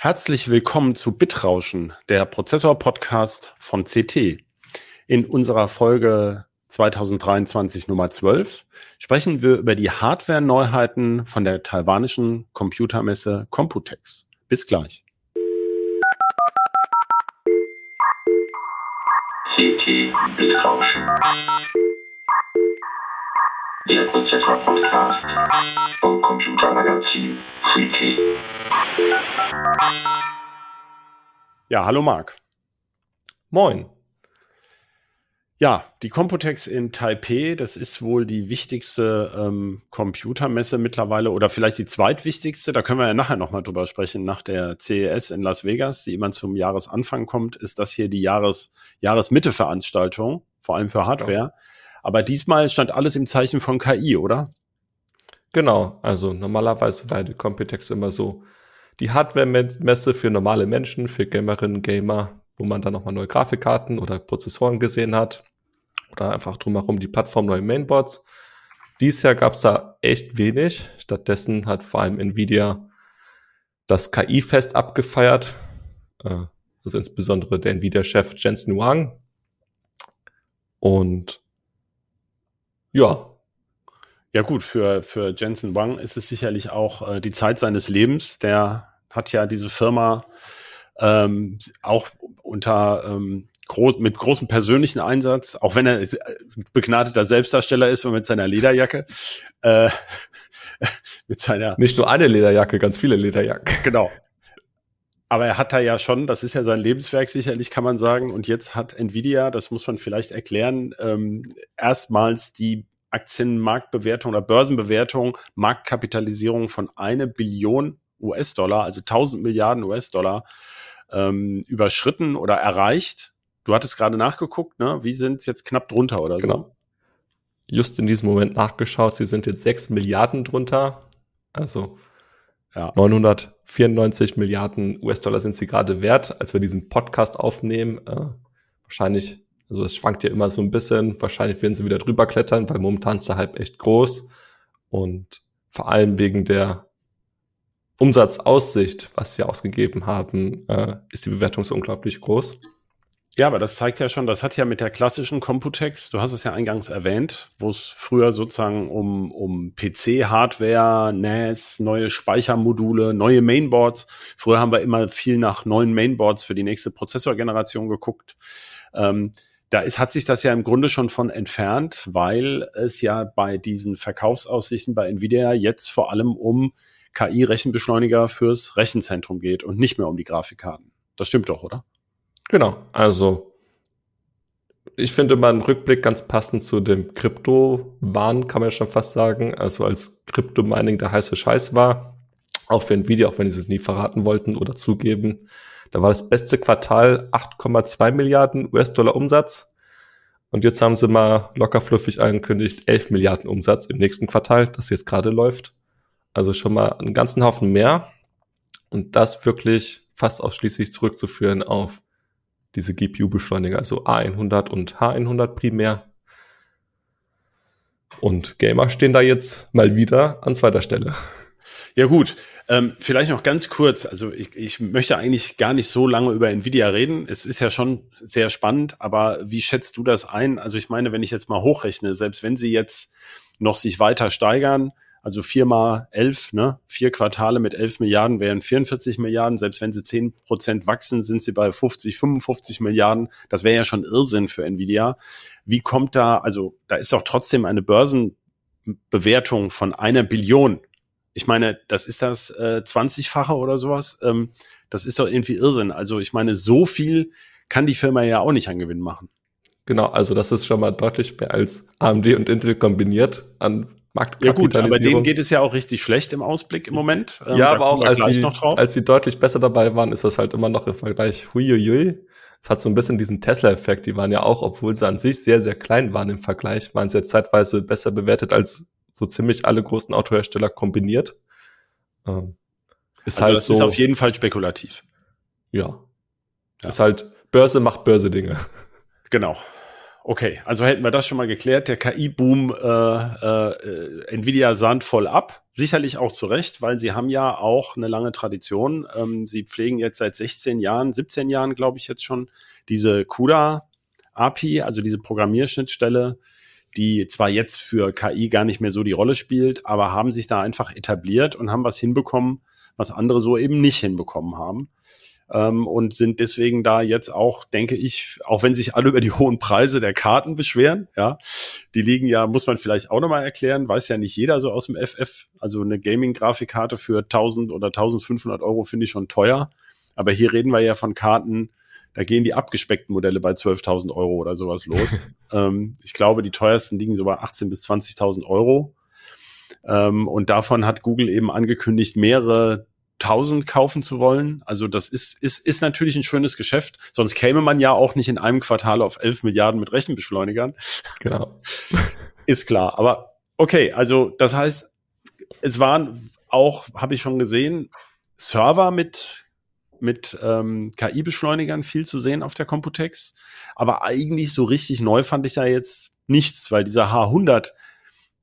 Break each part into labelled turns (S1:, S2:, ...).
S1: Herzlich willkommen zu Bitrauschen, der Prozessor-Podcast von CT. In unserer Folge 2023 Nummer 12 sprechen wir über die Hardware-Neuheiten von der taiwanischen Computermesse Computex. Bis gleich.
S2: CT Bitrauschen. Der Prozessor-Podcast vom Computermagazin Freaky.
S1: Ja, hallo Marc.
S3: Moin.
S1: Ja, die Computex in Taipei, das ist wohl die wichtigste ähm, Computermesse mittlerweile oder vielleicht die zweitwichtigste. Da können wir ja nachher nochmal drüber sprechen. Nach der CES in Las Vegas, die immer zum Jahresanfang kommt, ist das hier die Jahres Jahresmitte-Veranstaltung, vor allem für Hardware. Ja. Aber diesmal stand alles im Zeichen von KI, oder?
S3: Genau, also normalerweise war die Computex immer so die Hardware-Messe für normale Menschen, für Gamerinnen, Gamer, wo man dann nochmal neue Grafikkarten oder Prozessoren gesehen hat. Oder einfach drumherum die Plattform neue Mainboards. Dieses Jahr gab es da echt wenig. Stattdessen hat vor allem Nvidia das KI-Fest abgefeiert. Äh, also insbesondere der Nvidia-Chef Jensen Huang. Und ja,
S1: ja gut, für, für Jensen Wang ist es sicherlich auch äh, die Zeit seines Lebens. Der hat ja diese Firma ähm, auch unter ähm, groß, mit großem persönlichen Einsatz, auch wenn er begnadeter Selbstdarsteller ist und mit seiner Lederjacke. Äh,
S3: mit seiner Nicht nur eine Lederjacke, ganz viele Lederjacken.
S1: Genau. Aber er hat da ja schon, das ist ja sein Lebenswerk sicherlich, kann man sagen. Und jetzt hat Nvidia, das muss man vielleicht erklären, ähm, erstmals die Aktienmarktbewertung oder Börsenbewertung, Marktkapitalisierung von eine Billion US-Dollar, also 1000 Milliarden US-Dollar, ähm, überschritten oder erreicht. Du hattest gerade nachgeguckt, ne? Wie sind es jetzt knapp drunter oder
S3: genau. so? Just in diesem Moment nachgeschaut, sie sind jetzt 6 Milliarden drunter. Also ja. 994 Milliarden US-Dollar sind sie gerade wert, als wir diesen Podcast aufnehmen. Äh, wahrscheinlich also es schwankt ja immer so ein bisschen. Wahrscheinlich werden sie wieder drüber klettern, weil momentan ist der Hype echt groß. Und vor allem wegen der Umsatzaussicht, was sie ausgegeben haben, äh, ist die Bewertung so unglaublich groß.
S1: Ja, aber das zeigt ja schon, das hat ja mit der klassischen Computex, du hast es ja eingangs erwähnt, wo es früher sozusagen um, um PC-Hardware, NAS, neue Speichermodule, neue Mainboards. Früher haben wir immer viel nach neuen Mainboards für die nächste Prozessorgeneration geguckt. Ähm, da ist, hat sich das ja im Grunde schon von entfernt, weil es ja bei diesen Verkaufsaussichten bei Nvidia jetzt vor allem um KI-Rechenbeschleuniger fürs Rechenzentrum geht und nicht mehr um die Grafikkarten. Das stimmt doch, oder?
S3: Genau. Also ich finde mal einen Rückblick ganz passend zu dem Krypto-Wahn, kann man ja schon fast sagen. Also als Krypto-Mining der heiße Scheiß war, auch für Nvidia, auch wenn sie es nie verraten wollten oder zugeben, da war das beste Quartal 8,2 Milliarden US-Dollar Umsatz. Und jetzt haben sie mal locker fluffig angekündigt, 11 Milliarden Umsatz im nächsten Quartal, das jetzt gerade läuft. Also schon mal einen ganzen Haufen mehr. Und das wirklich fast ausschließlich zurückzuführen auf diese GPU-Beschleuniger, also A100 und H100 primär. Und Gamer stehen da jetzt mal wieder an zweiter Stelle.
S1: Ja gut, ähm, vielleicht noch ganz kurz. Also ich, ich möchte eigentlich gar nicht so lange über Nvidia reden. Es ist ja schon sehr spannend, aber wie schätzt du das ein? Also ich meine, wenn ich jetzt mal hochrechne, selbst wenn sie jetzt noch sich weiter steigern, also vier mal elf, ne? Vier Quartale mit elf Milliarden wären 44 Milliarden. Selbst wenn sie zehn Prozent wachsen, sind sie bei 50, 55 Milliarden. Das wäre ja schon Irrsinn für Nvidia. Wie kommt da, also da ist doch trotzdem eine Börsenbewertung von einer Billion ich meine, das ist das äh, 20-fache oder sowas. Ähm, das ist doch irgendwie Irrsinn. Also ich meine, so viel kann die Firma ja auch nicht an Gewinn machen.
S3: Genau, also das ist schon mal deutlich mehr als AMD und Intel kombiniert an.
S1: Ja gut, aber denen geht es ja auch richtig schlecht im Ausblick im Moment.
S3: Ähm, ja, aber auch als sie, als sie deutlich besser dabei waren, ist das halt immer noch im Vergleich huiuiui. Es hat so ein bisschen diesen Tesla-Effekt. Die waren ja auch, obwohl sie an sich sehr, sehr klein waren im Vergleich, waren sie jetzt zeitweise besser bewertet als so ziemlich alle großen Autohersteller kombiniert.
S1: Ähm, ist also halt das so. Ist auf jeden Fall spekulativ.
S3: Ja. ja. Ist halt Börse macht Börse Dinge.
S1: Genau. Okay, also hätten wir das schon mal geklärt. Der KI-Boom äh, äh, Nvidia sahnt voll ab. Sicherlich auch zu Recht, weil sie haben ja auch eine lange Tradition. Ähm, sie pflegen jetzt seit 16 Jahren, 17 Jahren, glaube ich jetzt schon, diese CUDA API, also diese Programmierschnittstelle, die zwar jetzt für KI gar nicht mehr so die Rolle spielt, aber haben sich da einfach etabliert und haben was hinbekommen, was andere so eben nicht hinbekommen haben ähm, und sind deswegen da jetzt auch, denke ich, auch wenn sich alle über die hohen Preise der Karten beschweren, ja, die liegen ja, muss man vielleicht auch nochmal erklären, weiß ja nicht jeder so aus dem FF, also eine Gaming-Grafikkarte für 1000 oder 1500 Euro finde ich schon teuer, aber hier reden wir ja von Karten, da gehen die abgespeckten Modelle bei 12.000 Euro oder sowas los. ähm, ich glaube, die teuersten liegen so bei 18.000 bis 20.000 Euro. Ähm, und davon hat Google eben angekündigt, mehrere 1000 kaufen zu wollen. Also das ist, ist, ist natürlich ein schönes Geschäft. Sonst käme man ja auch nicht in einem Quartal auf 11 Milliarden mit Rechenbeschleunigern.
S3: Genau.
S1: ist klar. Aber okay, also das heißt, es waren auch, habe ich schon gesehen, Server mit mit ähm, KI-Beschleunigern viel zu sehen auf der Computex. Aber eigentlich so richtig neu fand ich ja jetzt nichts, weil dieser H100,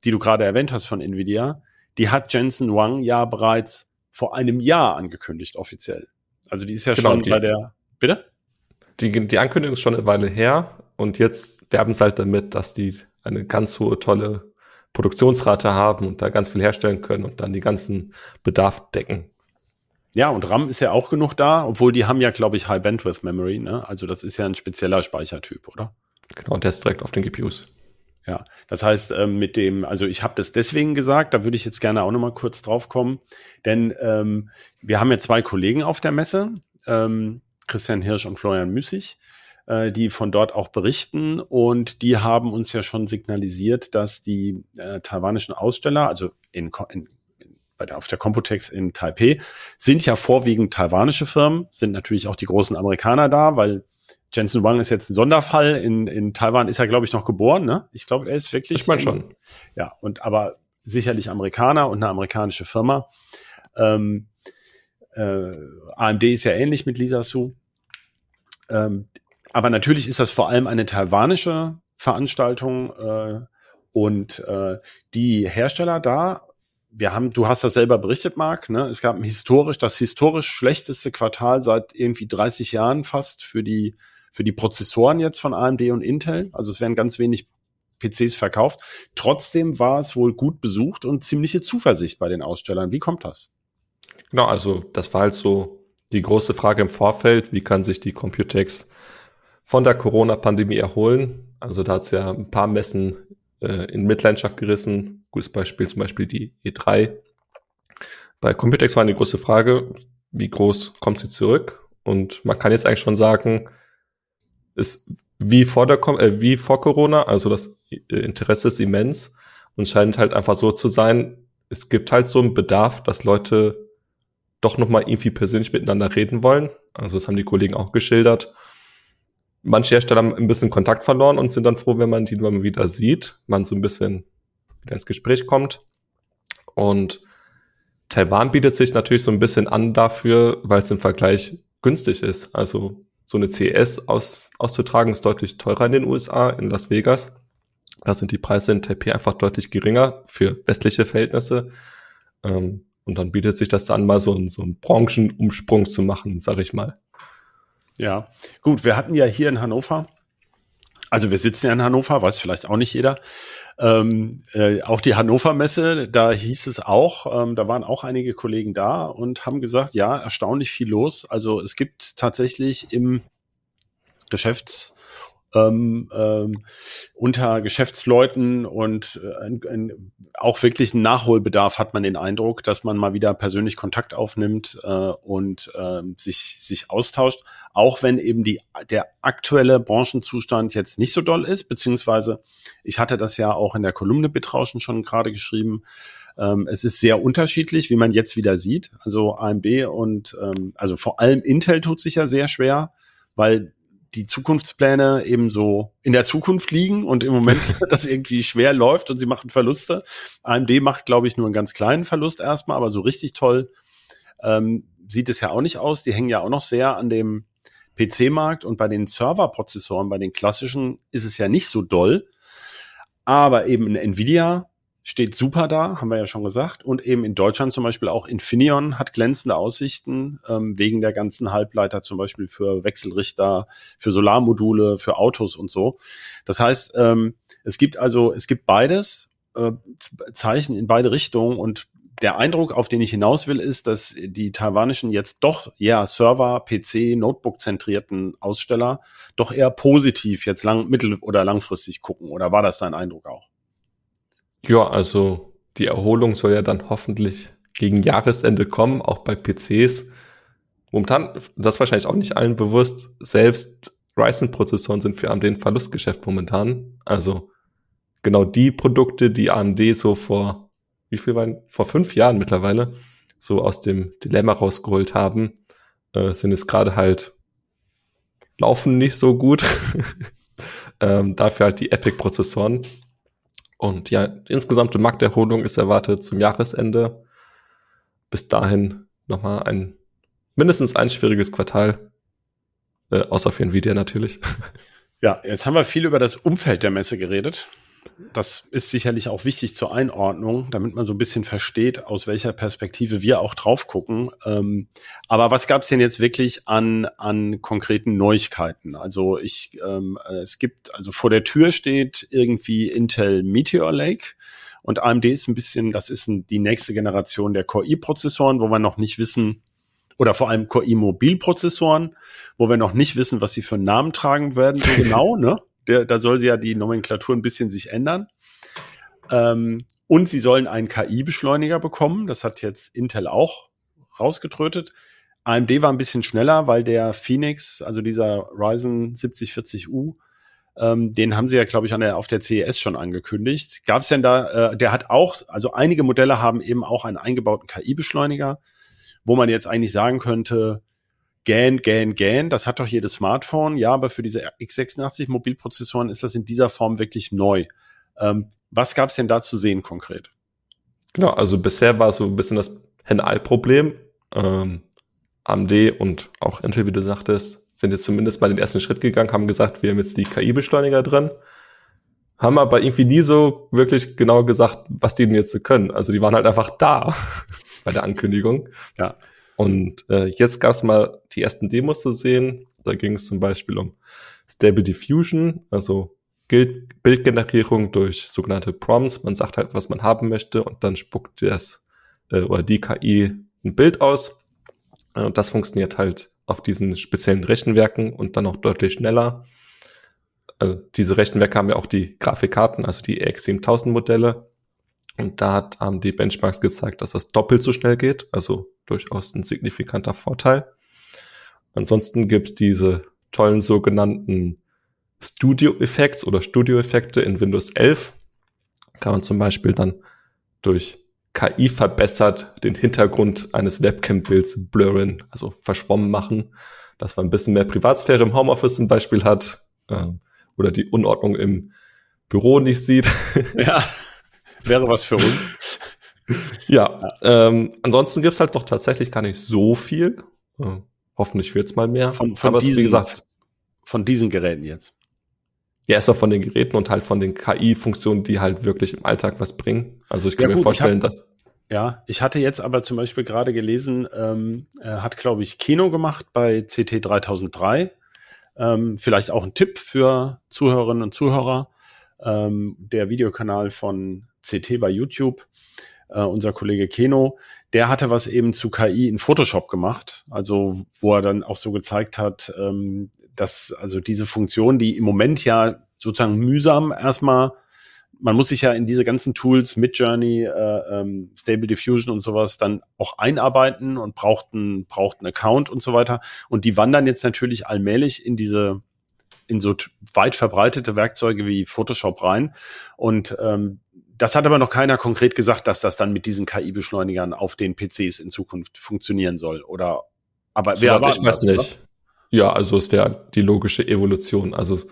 S1: die du gerade erwähnt hast von Nvidia, die hat Jensen Wang ja bereits vor einem Jahr angekündigt, offiziell. Also die ist ja genau, schon die, bei der. Bitte?
S3: Die, die Ankündigung ist schon eine Weile her und jetzt werben sie halt damit, dass die eine ganz hohe, tolle Produktionsrate haben und da ganz viel herstellen können und dann die ganzen Bedarf decken.
S1: Ja, und RAM ist ja auch genug da, obwohl die haben ja, glaube ich, High Bandwidth Memory, ne? Also das ist ja ein spezieller Speichertyp, oder?
S3: Genau, der ist direkt auf den GPUs.
S1: Ja, das heißt, ähm, mit dem, also ich habe das deswegen gesagt, da würde ich jetzt gerne auch nochmal kurz drauf kommen, denn ähm, wir haben ja zwei Kollegen auf der Messe, ähm, Christian Hirsch und Florian Müßig, äh, die von dort auch berichten. Und die haben uns ja schon signalisiert, dass die äh, taiwanischen Aussteller, also in, in bei der, auf der Computex in Taipei, sind ja vorwiegend taiwanische Firmen, sind natürlich auch die großen Amerikaner da, weil Jensen Wang ist jetzt ein Sonderfall. In, in Taiwan ist er, glaube ich, noch geboren. Ne? Ich glaube, er ist wirklich.
S3: Ich meine schon.
S1: Ja, und aber sicherlich Amerikaner und eine amerikanische Firma. Ähm, äh, AMD ist ja ähnlich mit Lisa Su. Ähm, aber natürlich ist das vor allem eine taiwanische Veranstaltung äh, und äh, die Hersteller da. Wir haben, du hast das selber berichtet, Marc. Ne? Es gab ein historisch das historisch schlechteste Quartal seit irgendwie 30 Jahren fast für die für die Prozessoren jetzt von AMD und Intel. Also es werden ganz wenig PCs verkauft. Trotzdem war es wohl gut besucht und ziemliche Zuversicht bei den Ausstellern. Wie kommt das?
S3: Genau, also das war halt so die große Frage im Vorfeld, wie kann sich die Computex von der Corona-Pandemie erholen? Also da hat es ja ein paar Messen äh, in Mitleidenschaft gerissen. Gutes Beispiel zum Beispiel die E3. Bei Computex war eine große Frage, wie groß kommt sie zurück? Und man kann jetzt eigentlich schon sagen, ist wie vor der äh, wie vor Corona, also das äh, Interesse ist immens und scheint halt einfach so zu sein, es gibt halt so einen Bedarf, dass Leute doch noch mal irgendwie persönlich miteinander reden wollen. Also das haben die Kollegen auch geschildert. Manche Hersteller haben ein bisschen Kontakt verloren und sind dann froh, wenn man die mal wieder sieht, man so ein bisschen wieder ins Gespräch kommt. Und Taiwan bietet sich natürlich so ein bisschen an dafür, weil es im Vergleich günstig ist. Also so eine CS aus, auszutragen, ist deutlich teurer in den USA, in Las Vegas. Da sind die Preise in Taipei einfach deutlich geringer für westliche Verhältnisse. Ähm, und dann bietet sich das an, mal so, ein, so einen Branchenumsprung zu machen, sag ich mal.
S1: Ja, gut, wir hatten ja hier in Hannover, also wir sitzen ja in Hannover, weiß vielleicht auch nicht jeder, ähm, äh, auch die Hannover Messe, da hieß es auch, ähm, da waren auch einige Kollegen da und haben gesagt, ja, erstaunlich viel los. Also es gibt tatsächlich im Geschäfts ähm, ähm, unter Geschäftsleuten und äh, ein, ein, auch wirklich einen Nachholbedarf hat man den Eindruck, dass man mal wieder persönlich Kontakt aufnimmt äh, und äh, sich, sich austauscht, auch wenn eben die, der aktuelle Branchenzustand jetzt nicht so doll ist, beziehungsweise ich hatte das ja auch in der Kolumne Betrauschen schon gerade geschrieben, ähm, es ist sehr unterschiedlich, wie man jetzt wieder sieht. Also AMD und ähm, also vor allem Intel tut sich ja sehr schwer, weil die Zukunftspläne eben so in der Zukunft liegen und im Moment das irgendwie schwer läuft und sie machen Verluste. AMD macht, glaube ich, nur einen ganz kleinen Verlust erstmal, aber so richtig toll ähm, sieht es ja auch nicht aus. Die hängen ja auch noch sehr an dem PC-Markt und bei den Serverprozessoren, bei den klassischen, ist es ja nicht so doll. Aber eben in Nvidia steht super da, haben wir ja schon gesagt. Und eben in Deutschland zum Beispiel auch Infineon hat glänzende Aussichten ähm, wegen der ganzen Halbleiter zum Beispiel für Wechselrichter, für Solarmodule, für Autos und so. Das heißt, ähm, es gibt also, es gibt beides, äh, Zeichen in beide Richtungen und der Eindruck, auf den ich hinaus will, ist, dass die taiwanischen jetzt doch ja Server, PC, Notebook zentrierten Aussteller doch eher positiv jetzt lang, mittel- oder langfristig gucken. Oder war das dein Eindruck auch?
S3: Ja, also die Erholung soll ja dann hoffentlich gegen Jahresende kommen, auch bei PCs. Momentan, das wahrscheinlich auch nicht allen bewusst, selbst Ryzen-Prozessoren sind für AMD ein Verlustgeschäft momentan. Also genau die Produkte, die AMD so vor, wie viel waren, vor fünf Jahren mittlerweile, so aus dem Dilemma rausgeholt haben, äh, sind es gerade halt, laufen nicht so gut. ähm, dafür halt die Epic-Prozessoren. Und ja, die insgesamte Markterholung ist erwartet zum Jahresende. Bis dahin nochmal ein mindestens ein schwieriges Quartal. Äh, außer für Nvidia natürlich.
S1: Ja, jetzt haben wir viel über das Umfeld der Messe geredet. Das ist sicherlich auch wichtig zur Einordnung, damit man so ein bisschen versteht, aus welcher Perspektive wir auch drauf gucken. Ähm, aber was gab es denn jetzt wirklich an, an konkreten Neuigkeiten? Also ich, ähm, es gibt, also vor der Tür steht irgendwie Intel Meteor Lake. Und AMD ist ein bisschen, das ist ein, die nächste Generation der Core i-Prozessoren, wo wir noch nicht wissen, oder vor allem Core i-Mobilprozessoren, wo wir noch nicht wissen, was sie für einen Namen tragen werden, so genau, ne? Der, da soll sie ja die Nomenklatur ein bisschen sich ändern. Ähm, und sie sollen einen KI-Beschleuniger bekommen. Das hat jetzt Intel auch rausgetrötet. AMD war ein bisschen schneller, weil der Phoenix, also dieser Ryzen 7040U, ähm, den haben sie ja, glaube ich, an der, auf der CES schon angekündigt. Gab es denn da, äh, der hat auch, also einige Modelle haben eben auch einen eingebauten KI-Beschleuniger, wo man jetzt eigentlich sagen könnte, GAN, GAN, GAN, das hat doch jedes Smartphone. Ja, aber für diese x86 Mobilprozessoren ist das in dieser Form wirklich neu. Ähm, was gab es denn da zu sehen konkret?
S3: Genau, also bisher war so ein bisschen das Henne-Ei-Problem. Ähm, AMD und auch Intel, wie du sagtest, sind jetzt zumindest mal den ersten Schritt gegangen, haben gesagt, wir haben jetzt die KI-Beschleuniger drin, haben aber irgendwie nie so wirklich genau gesagt, was die denn jetzt können. Also die waren halt einfach da bei der Ankündigung.
S1: Ja.
S3: Und äh, jetzt gab es mal die ersten Demos zu sehen. Da ging es zum Beispiel um Stable Diffusion, also Bild Bildgenerierung durch sogenannte Prompts. Man sagt halt, was man haben möchte und dann spuckt das äh, oder die KI ein Bild aus. Äh, und das funktioniert halt auf diesen speziellen Rechenwerken und dann auch deutlich schneller. Also diese Rechenwerke haben ja auch die Grafikkarten, also die RX 7000 Modelle. Und da hat AMD Benchmarks gezeigt, dass das doppelt so schnell geht, also durchaus ein signifikanter Vorteil. Ansonsten gibt es diese tollen sogenannten Studio-Effects oder Studio-Effekte in Windows 11. Kann man zum Beispiel dann durch KI verbessert den Hintergrund eines Webcam-Bilds blurren, also verschwommen machen, dass man ein bisschen mehr Privatsphäre im Homeoffice zum Beispiel hat äh, oder die Unordnung im Büro nicht sieht.
S1: Ja. Wäre was für uns.
S3: ja, ähm, ansonsten gibt's halt doch tatsächlich gar nicht so viel. Äh, hoffentlich wird's mal mehr.
S1: Von, von
S3: Aber
S1: diesen,
S3: wie gesagt,
S1: von diesen Geräten jetzt.
S3: ja, erst mal von den Geräten und halt von den KI-Funktionen, die halt wirklich im Alltag was bringen. Also ich kann
S1: Ja,
S3: mir
S1: gut, ich
S3: vorstellen, dass
S1: Ja, ich hatte jetzt aber zum Beispiel gerade gelesen, ähm, hat, glaube ich, Kino gemacht bei CT 3003. Ähm, vielleicht auch ein Tipp für Zuhörerinnen und Zuhörer. Ähm, der Videokanal von CT bei YouTube, äh, unser Kollege Keno, der hatte was eben zu KI in Photoshop gemacht. Also, wo er dann auch so gezeigt hat, ähm, dass also diese Funktion, die im Moment ja sozusagen mühsam erstmal man muss sich ja in diese ganzen Tools, Midjourney, äh, ähm, Stable Diffusion und sowas dann auch einarbeiten und braucht einen, braucht einen Account und so weiter. Und die wandern jetzt natürlich allmählich in diese, in so weit verbreitete Werkzeuge wie Photoshop rein. Und ähm, das hat aber noch keiner konkret gesagt, dass das dann mit diesen KI-Beschleunigern auf den PCs in Zukunft funktionieren soll. Oder aber wir
S3: Soweit
S1: erwarten
S3: ich weiß
S1: das, oder?
S3: nicht. Ja, also es wäre die logische Evolution. Also es-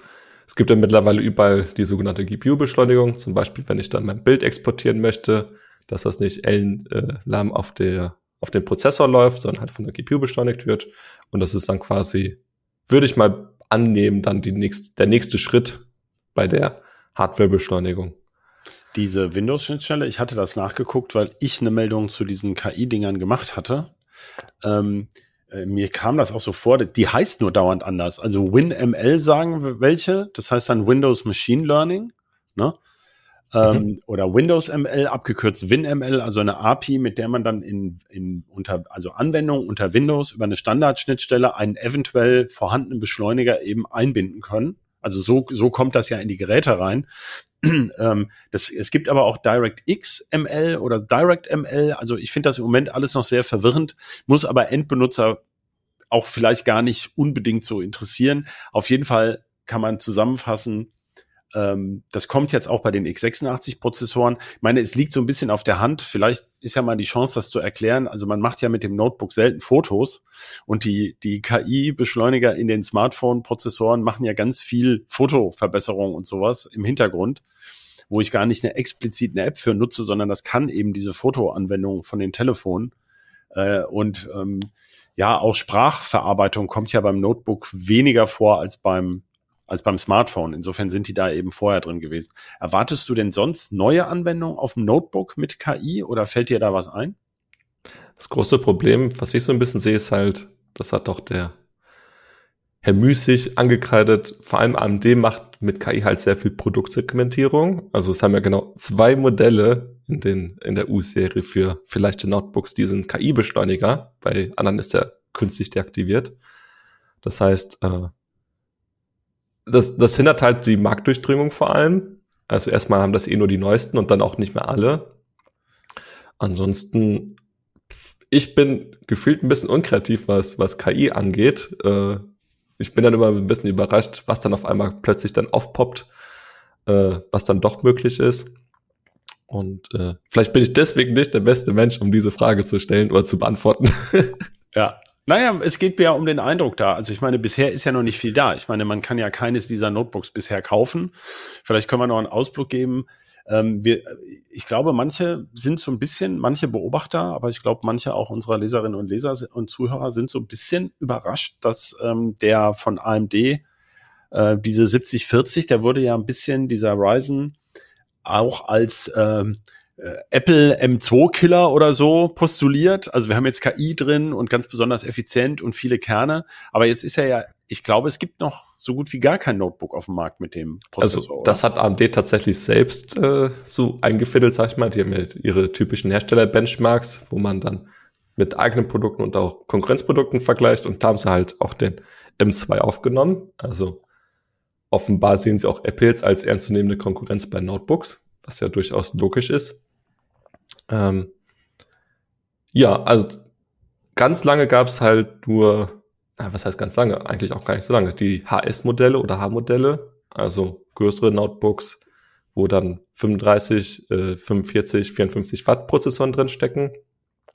S3: gibt ja mittlerweile überall die sogenannte GPU-Beschleunigung. Zum Beispiel, wenn ich dann mein Bild exportieren möchte, dass das nicht ellenlahm auf der auf dem Prozessor läuft, sondern halt von der GPU beschleunigt wird. Und das ist dann quasi würde ich mal annehmen, dann die nächst, der nächste Schritt bei der Hardwarebeschleunigung.
S1: Diese Windows-Schnittstelle, ich hatte das nachgeguckt, weil ich eine Meldung zu diesen KI-Dingern gemacht hatte. Ähm, äh, mir kam das auch so vor, die heißt nur dauernd anders. Also WinML sagen welche, das heißt dann Windows Machine Learning, ne? Ähm, mhm. oder Windows ML, abgekürzt WinML, also eine API, mit der man dann in, in unter, also Anwendungen unter Windows über eine Standardschnittstelle einen eventuell vorhandenen Beschleuniger eben einbinden können. Also so, so kommt das ja in die Geräte rein. ähm, das, es gibt aber auch DirectX ML oder Direct ML. Also ich finde das im Moment alles noch sehr verwirrend, muss aber Endbenutzer auch vielleicht gar nicht unbedingt so interessieren. Auf jeden Fall kann man zusammenfassen, ähm, das kommt jetzt auch bei den x86-Prozessoren. Ich meine, es liegt so ein bisschen auf der Hand. Vielleicht ist ja mal die Chance, das zu erklären. Also man macht ja mit dem Notebook selten Fotos und die, die KI-Beschleuniger in den Smartphone-Prozessoren machen ja ganz viel Fotoverbesserung und sowas im Hintergrund wo ich gar nicht eine explizit eine App für nutze, sondern das kann eben diese Fotoanwendung von den Telefonen. Äh, und ähm, ja, auch Sprachverarbeitung kommt ja beim Notebook weniger vor als beim als beim Smartphone. Insofern sind die da eben vorher drin gewesen. Erwartest du denn sonst neue Anwendungen auf dem Notebook mit KI oder fällt dir da was ein?
S3: Das große Problem, was ich so ein bisschen sehe, ist halt, das hat doch der Herr Müßig angekreidet, vor allem AMD macht mit KI halt sehr viel Produktsegmentierung. Also es haben ja genau zwei Modelle in, den, in der U-Serie für vielleicht Notebooks, die sind KI-Beschleuniger, bei anderen ist der künstlich deaktiviert. Das heißt, äh, das, das hindert halt die Marktdurchdringung vor allem. Also erstmal haben das eh nur die neuesten und dann auch nicht mehr alle. Ansonsten, ich bin gefühlt ein bisschen unkreativ, was, was KI angeht. Äh, ich bin dann immer ein bisschen überrascht, was dann auf einmal plötzlich dann aufpoppt, äh, was dann doch möglich ist. Und äh, vielleicht bin ich deswegen nicht der beste Mensch, um diese Frage zu stellen oder zu beantworten.
S1: ja, naja, es geht mir ja um den Eindruck da. Also ich meine, bisher ist ja noch nicht viel da. Ich meine, man kann ja keines dieser Notebooks bisher kaufen. Vielleicht können wir noch einen Ausblick geben. Ähm, wir, ich glaube, manche sind so ein bisschen, manche Beobachter, aber ich glaube, manche auch unserer Leserinnen und Leser und Zuhörer sind so ein bisschen überrascht, dass ähm, der von AMD äh, diese 7040, der wurde ja ein bisschen dieser Ryzen auch als ähm, äh, Apple M2-Killer oder so postuliert. Also wir haben jetzt KI drin und ganz besonders effizient und viele Kerne. Aber jetzt ist er ja, ich glaube, es gibt noch so gut wie gar kein Notebook auf dem Markt mit dem
S3: Prozessor. Also das oder? hat AMD tatsächlich selbst äh, so eingefädelt, sag ich mal. Die haben ja ihre typischen Hersteller-Benchmarks, wo man dann mit eigenen Produkten und auch Konkurrenzprodukten vergleicht. Und da haben sie halt auch den M2 aufgenommen. Also offenbar sehen sie auch Apples als ernstzunehmende Konkurrenz bei Notebooks, was ja durchaus logisch ist. Ähm, ja, also ganz lange gab es halt nur, äh, was heißt ganz lange? Eigentlich auch gar nicht so lange. Die HS-Modelle oder H-Modelle, also größere Notebooks, wo dann 35, äh, 45, 54 Watt Prozessoren drin stecken.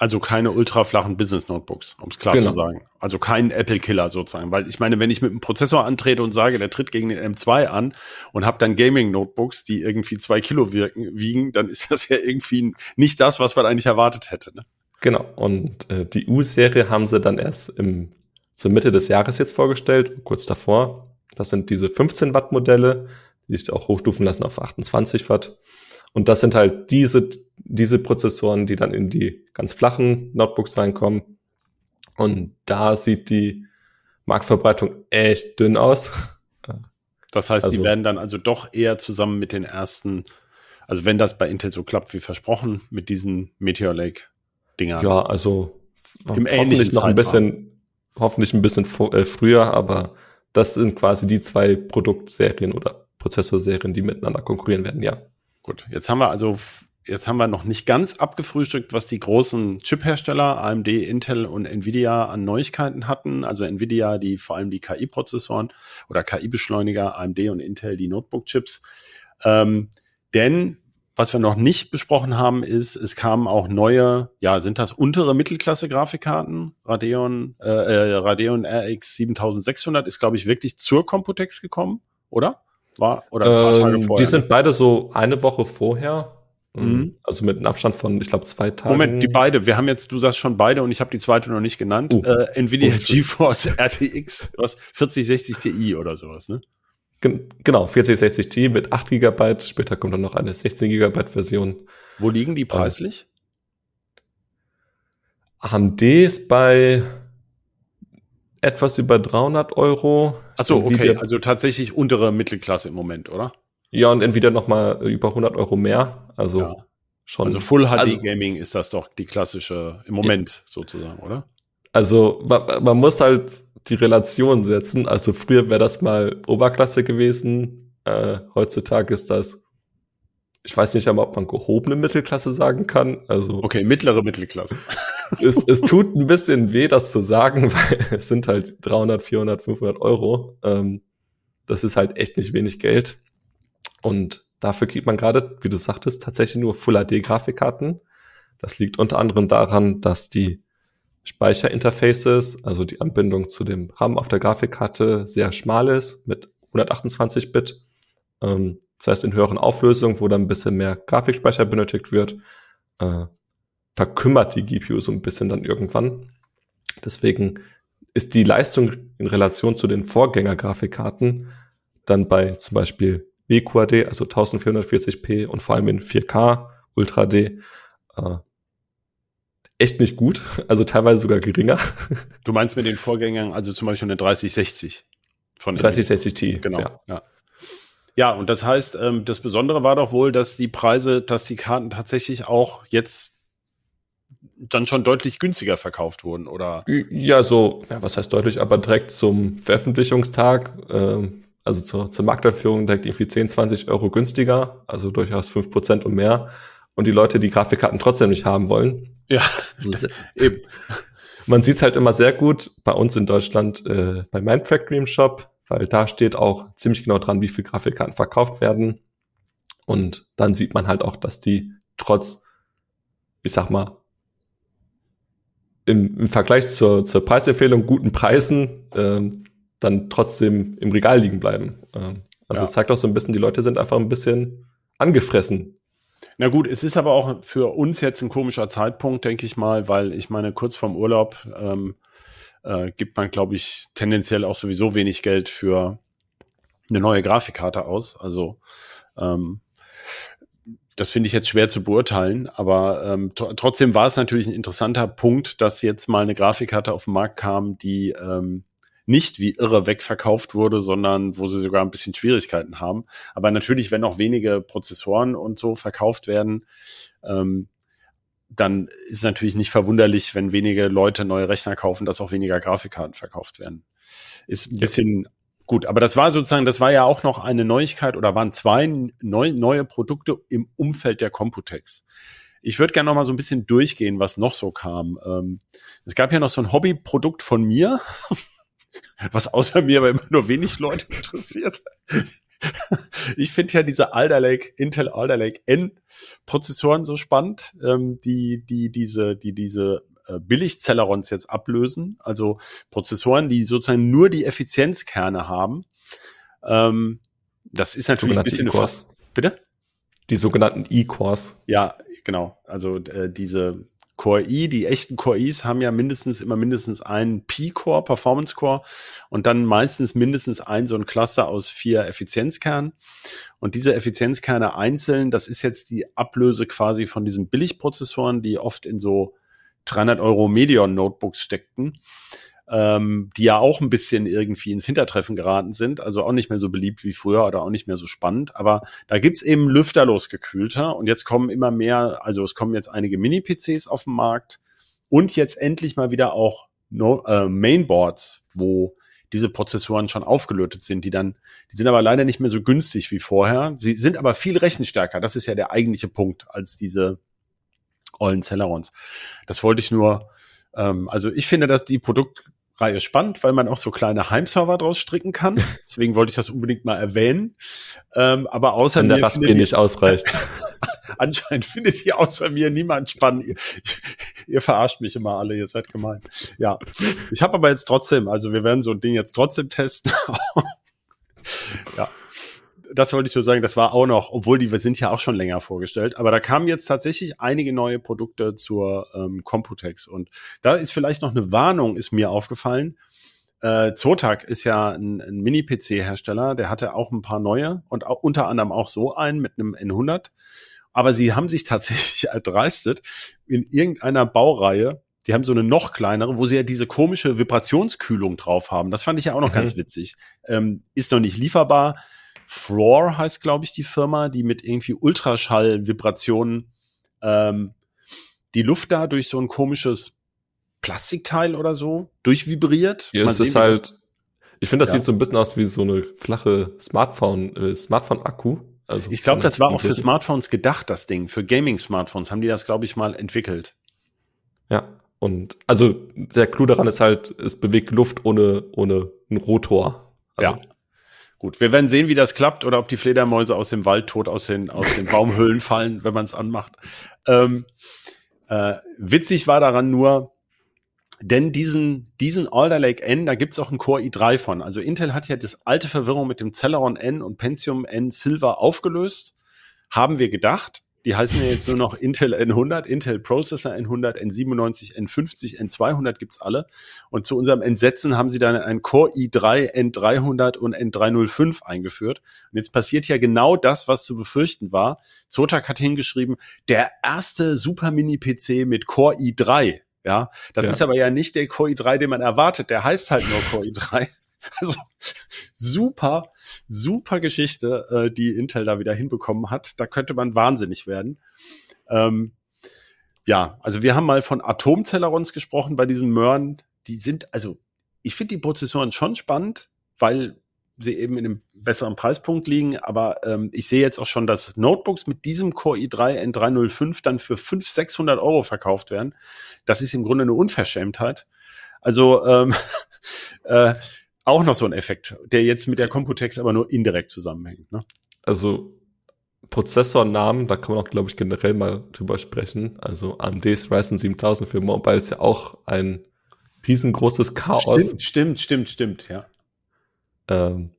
S1: Also keine ultraflachen Business Notebooks, um es klar genau. zu sagen. Also kein Apple-Killer sozusagen. Weil ich meine, wenn ich mit einem Prozessor antrete und sage, der tritt gegen den M2 an und habe dann Gaming-Notebooks, die irgendwie zwei Kilo wirken, wiegen, dann ist das ja irgendwie nicht das, was man eigentlich erwartet hätte. Ne?
S3: Genau. Und äh, die U-Serie haben sie dann erst im, zur Mitte des Jahres jetzt vorgestellt, kurz davor. Das sind diese 15 Watt Modelle, die sich auch hochstufen lassen auf 28 Watt. Und das sind halt diese, diese Prozessoren, die dann in die ganz flachen Notebooks reinkommen. Und da sieht die Marktverbreitung echt dünn aus.
S1: Das heißt, also, die werden dann also doch eher zusammen mit den ersten, also wenn das bei Intel so klappt wie versprochen, mit diesen Meteor Lake Dingern.
S3: Ja, also Im hoffentlich noch ein bisschen, hoffentlich ein bisschen äh, früher, aber das sind quasi die zwei Produktserien oder Prozessorserien, die miteinander konkurrieren werden, ja.
S1: Gut, jetzt haben wir also jetzt haben wir noch nicht ganz abgefrühstückt, was die großen Chip-Hersteller AMD, Intel und Nvidia an Neuigkeiten hatten. Also Nvidia, die vor allem die KI-Prozessoren oder KI-Beschleuniger, AMD und Intel die Notebook-Chips. Ähm, denn was wir noch nicht besprochen haben, ist, es kamen auch neue, ja, sind das untere Mittelklasse-Grafikkarten? Radeon, äh, äh Radeon RX 7600 ist, glaube ich, wirklich zur Computex gekommen, oder?
S3: War? Oder ein paar ähm, Tage vorher? Die sind beide so eine Woche vorher. Mhm. Also mit einem Abstand von, ich glaube, zwei Tagen.
S1: Moment, die beide. Wir haben jetzt, du sagst schon beide und ich habe die zweite noch nicht genannt.
S3: Uh.
S1: Äh, Nvidia
S3: Oh,
S1: GeForce RTX, was 4060 Ti oder sowas, ne?
S3: Gen genau, 4060 Ti mit 8 GB. Später kommt dann noch eine 16 GB Version.
S1: Wo liegen die preislich?
S3: AMD ist bei etwas über 300 Euro.
S1: Ach so, okay, also tatsächlich untere Mittelklasse im Moment, oder?
S3: Ja, und Nvidia noch mal über 100 Euro mehr. Also
S1: Ja.
S3: schon.
S1: Also Full HD
S3: Also-
S1: Gaming ist das doch die klassische im Moment sozusagen, oder?
S3: Also man, man muss halt die Relation setzen. Also früher wäre das mal Oberklasse gewesen. Äh, heutzutage ist das, ich weiß nicht einmal, ob man gehobene Mittelklasse sagen kann. Also
S1: Okay, mittlere Mittelklasse.
S3: es, es tut ein bisschen weh, das zu sagen, weil es sind halt 300, 400, 500 Euro. Ähm, das ist halt echt nicht wenig Geld. Und dafür kriegt man gerade, wie du sagtest, tatsächlich nur Full HD Grafikkarten. Das liegt unter anderem daran, dass die Speicherinterfaces, also die Anbindung zu dem RAM auf der Grafikkarte sehr schmal ist mit 128 Bit. Ähm, das heißt, in höheren Auflösungen, wo dann ein bisschen mehr Grafikspeicher benötigt wird, äh, verkümmert die GPU so ein bisschen dann irgendwann. Deswegen ist die Leistung in Relation zu den Vorgängergrafikkarten dann bei zum Beispiel WQAD, also 1440p und vor allem in 4K Ultra D, äh, echt nicht gut, also teilweise sogar geringer.
S1: Du meinst mit den Vorgängern, also zum Beispiel eine 3060 von
S3: 3060 Ti.
S1: Genau.
S3: Ja.
S1: Ja. Ja, und das heißt, ähm, das Besondere war doch wohl, dass die Preise, dass die Karten tatsächlich auch jetzt dann schon deutlich günstiger verkauft wurden, oder?
S3: Ja, so, ja, was heißt deutlich, aber direkt zum Veröffentlichungstag, ähm, also zur, zur Markteinführung direkt irgendwie 10, 20 Euro günstiger, also durchaus 5% und mehr. Und die Leute, die Grafikkarten trotzdem nicht haben wollen.
S1: Ja,
S3: Also,
S1: eben.
S3: Man sieht es halt immer sehr gut bei uns in Deutschland äh, bei Mindfactory im Shop, weil da steht auch ziemlich genau dran, wie viel Grafikkarten verkauft werden. Und dann sieht man halt auch, dass die trotz, ich sag mal, im, im Vergleich zur, zur Preisempfehlung guten Preisen ähm, dann trotzdem im Regal liegen bleiben. Ähm, also
S1: Ja.
S3: es zeigt auch so ein bisschen, die Leute sind einfach ein bisschen angefressen.
S1: Na gut, es ist aber auch für uns jetzt ein komischer Zeitpunkt, denke ich mal, weil ich meine, kurz vorm Urlaub ähm, äh, gibt man, glaube ich, tendenziell auch sowieso wenig Geld für eine neue Grafikkarte aus. Also ähm, das finde ich jetzt schwer zu beurteilen, aber ähm, tr trotzdem war es natürlich ein interessanter Punkt, dass jetzt mal eine Grafikkarte auf den Markt kam, die ähm, nicht wie irre wegverkauft wurde, sondern wo sie sogar ein bisschen Schwierigkeiten haben. Aber natürlich, wenn noch wenige Prozessoren und so verkauft werden, ähm, dann ist natürlich nicht verwunderlich, wenn wenige Leute neue Rechner kaufen, dass auch weniger Grafikkarten verkauft werden. Ist ein bisschen gut, aber das war sozusagen, das war ja auch noch eine Neuigkeit oder waren zwei neu, neue Produkte im Umfeld der Computex. Ich würde gerne noch mal so ein bisschen durchgehen, was noch so kam. Ähm, es gab ja noch so ein Hobbyprodukt von mir, was außer mir aber immer nur wenig Leute interessiert. Ich finde ja diese Alder Lake, Intel Alder Lake N Prozessoren so spannend, ähm, die, die diese, die diese äh, Billig-Celerons jetzt ablösen. Also Prozessoren, die sozusagen nur die Effizienzkerne haben. Ähm, das ist natürlich ein bisschen eine
S3: E-Cores.
S1: Fra- Bitte?
S3: Die sogenannten E-Cores.
S1: Ja, genau. Also äh, diese Core i, die echten Core i's haben ja mindestens immer mindestens einen P-Core, Performance Core und dann meistens mindestens ein so ein Cluster aus vier Effizienzkernen. Und diese Effizienzkerne einzeln, das ist jetzt die Ablöse quasi von diesen Billigprozessoren, die oft in so 300 Euro Medion Notebooks steckten, ähm, die ja auch ein bisschen irgendwie ins Hintertreffen geraten sind, also auch nicht mehr so beliebt wie früher oder auch nicht mehr so spannend. Aber da gibt's eben lüfterlos gekühlter und jetzt kommen immer mehr, also es kommen jetzt einige Mini-PCs auf den Markt und jetzt endlich mal wieder auch no, äh, Mainboards, wo diese Prozessoren schon aufgelötet sind, die dann, die sind aber leider nicht mehr so günstig wie vorher. Sie sind aber viel rechenstärker. Das ist ja der eigentliche Punkt als diese ollen Celerons. Das wollte ich nur, ähm, also ich finde, dass die Produktreihe spannend, weil man auch so kleine Heimserver draus stricken kann. Deswegen wollte ich das unbedingt mal erwähnen. Ähm, aber außer
S3: Wenn der
S1: findet
S3: nicht ausreicht.
S1: anscheinend findet hier außer mir niemand spannend. Ihr, ihr verarscht mich immer alle, ihr seid gemein. Ja, ich habe aber jetzt trotzdem, also wir werden so ein Ding jetzt trotzdem testen. ja. Das wollte ich so sagen, das war auch noch, obwohl die wir sind ja auch schon länger vorgestellt, aber da kamen jetzt tatsächlich einige neue Produkte zur ähm, Computex und da ist vielleicht noch eine Warnung, ist mir aufgefallen. Äh, Zotac ist ja ein, ein Mini-PC-Hersteller, der hatte auch ein paar neue und auch, unter anderem auch so einen mit einem N100. Aber sie haben sich tatsächlich erdreistet, in irgendeiner Baureihe die haben so eine noch kleinere, wo sie ja diese komische Vibrationskühlung drauf haben. Das fand ich ja auch noch mhm. ganz witzig. Ähm, ist noch nicht lieferbar. Floor heißt, glaube ich, die Firma, die mit irgendwie Ultraschall-Vibrationen ähm, die Luft da durch so ein komisches Plastikteil oder so durchvibriert.
S3: Ja, es ist halt, ich finde, das ja. sieht so ein bisschen aus wie so eine flache Smartphone, äh, Smartphone-Akku.
S1: Also ich glaube, das war auch für Smartphones gedacht, das Ding. Für Gaming-Smartphones haben die das, glaube ich, mal entwickelt.
S3: Ja, und also der Clou daran ist halt, es bewegt Luft ohne, ohne einen Rotor.
S1: Also, ja. Gut, wir werden sehen, wie das klappt oder ob die Fledermäuse aus dem Wald tot aus den, aus den Baumhöhlen fallen, wenn man es anmacht. Ähm, äh, witzig war daran nur, denn diesen, diesen Alder Lake N, da gibt's auch einen Core i3 von. Also Intel hat ja das alte Verwirrung mit dem Celeron N und Pentium N Silver aufgelöst, haben wir gedacht. Die heißen ja jetzt nur noch Intel N100, Intel Processor N100, N97, N50, N200 gibt's alle. Und zu unserem Entsetzen haben sie dann ein Core i3, N300 und N305 eingeführt. Und jetzt passiert ja genau das, was zu befürchten war. Zotac hat hingeschrieben, der erste Super Mini PC mit Core i3. Ja, das ja. ist aber ja nicht der Core i3, den man erwartet. Der heißt halt nur Core i3. Also super, super Geschichte, äh, die Intel da wieder hinbekommen hat. Da könnte man wahnsinnig werden. Ähm, ja, also wir haben mal von Atomcellerons gesprochen bei diesen Möhren. Die sind, also ich finde die Prozessoren schon spannend, weil sie eben in einem besseren Preispunkt liegen. Aber ähm, ich sehe jetzt auch schon, dass Notebooks mit diesem Core i3 N305 dann für 500, 600 Euro verkauft werden. Das ist im Grunde eine Unverschämtheit. Also ähm, äh, auch noch so ein Effekt, der jetzt mit der Computex aber nur indirekt zusammenhängt. Ne?
S3: Also Prozessornamen, da kann man auch, glaube ich, generell mal drüber sprechen. Also AMDs Ryzen 7000 für Mobile ist ja auch ein riesengroßes Chaos.
S1: Stimmt, stimmt, stimmt, stimmt, ja.
S3: Ähm,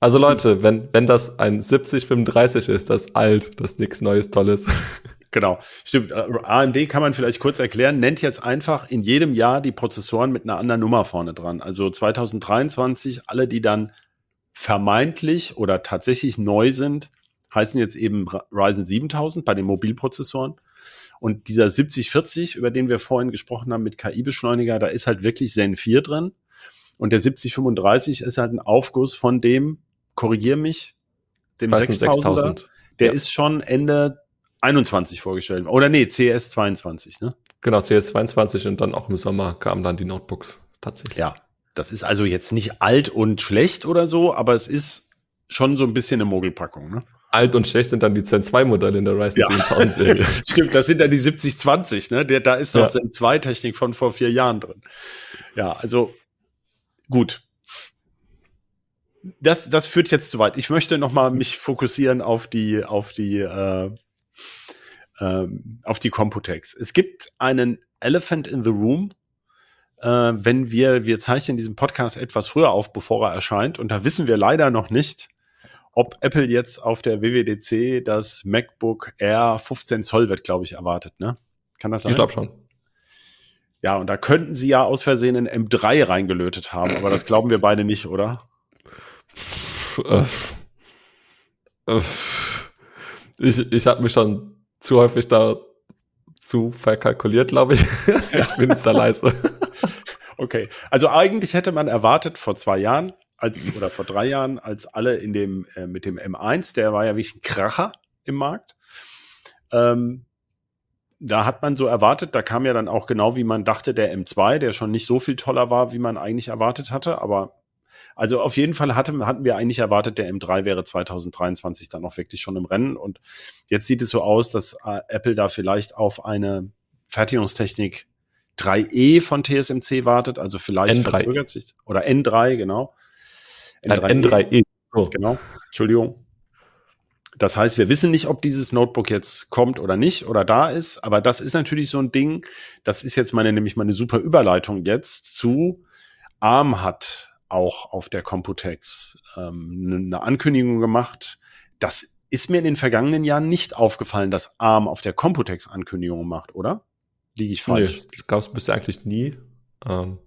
S3: also Leute, wenn, wenn das ein 7035 ist, das ist alt, das ist nichts Neues, Tolles.
S1: Genau, stimmt. Äh, AMD kann man vielleicht kurz erklären, nennt jetzt einfach in jedem Jahr die Prozessoren mit einer anderen Nummer vorne dran. Also 2023, alle, die dann vermeintlich oder tatsächlich neu sind, heißen jetzt eben Ryzen 7000 bei den Mobilprozessoren. Und dieser 7040, über den wir vorhin gesprochen haben mit KI-Beschleuniger, da ist halt wirklich Zen 4 drin. Und der 7035 ist halt ein Aufguss von dem, korrigier mich, dem 6000. Der ja. ist schon Ende 21 vorgestellt. Oder nee, CS 22, ne?
S3: Genau, CS 22 und dann auch im Sommer kamen dann die Notebooks tatsächlich.
S1: Ja, das ist also jetzt nicht alt und schlecht oder so, aber es ist schon so ein bisschen eine Mogelpackung, ne?
S3: Alt und schlecht sind dann die Zen 2 Modelle in der Ryzen ja. 7000 Serie.
S1: Stimmt, das sind dann die 7020, ne? Der, da ist doch ja. Zen 2 Technik von vor vier Jahren drin. Ja, also gut. Das, das führt jetzt zu weit. Ich möchte noch mal mich fokussieren auf die, auf die äh, ähm, auf die Computex. Es gibt einen Elephant in the Room, äh, wenn wir, wir zeichnen diesen Podcast etwas früher auf, bevor er erscheint. Und da wissen wir leider noch nicht, ob Apple jetzt auf der WWDC das MacBook Air 15 Zoll wird, glaube ich, erwartet. Ne? Kann das sein?
S3: Ich glaube schon.
S1: Ja, und da könnten sie ja aus Versehen ein M3 reingelötet haben, aber das glauben wir beide nicht, oder?
S3: Äh, äh, ich ich habe mich schon zu häufig da zu verkalkuliert, glaube ich. ich bin jetzt da leise.
S1: Okay, also eigentlich hätte man erwartet vor zwei Jahren, als oder vor drei Jahren, als alle in dem äh, mit dem M1, der war ja wirklich ein Kracher im Markt. Ähm, da hat man so erwartet, da kam ja dann auch genau wie man dachte der M2, der schon nicht so viel toller war, wie man eigentlich erwartet hatte, aber also auf jeden Fall hatte, hatten wir eigentlich erwartet, der M3 wäre 2023 dann auch wirklich schon im Rennen. Und jetzt sieht es so aus, dass äh, Apple da vielleicht auf eine Fertigungstechnik 3E von TSMC wartet. Also vielleicht
S3: N3. verzögert
S1: sich. Oder N3, genau.
S3: N3E. N3E.
S1: Oh. Genau. Entschuldigung. Das heißt, wir wissen nicht, ob dieses Notebook jetzt kommt oder nicht oder da ist, aber das ist natürlich so ein Ding, das ist jetzt meine, nämlich meine super Überleitung jetzt zu ARM hat auch auf der Computex ähm, eine Ankündigung gemacht. Das ist mir in den vergangenen Jahren nicht aufgefallen, dass ARM auf der Computex Ankündigungen macht, oder? Liege ich falsch?
S3: Nee, gab es bisher eigentlich nie. Ähm,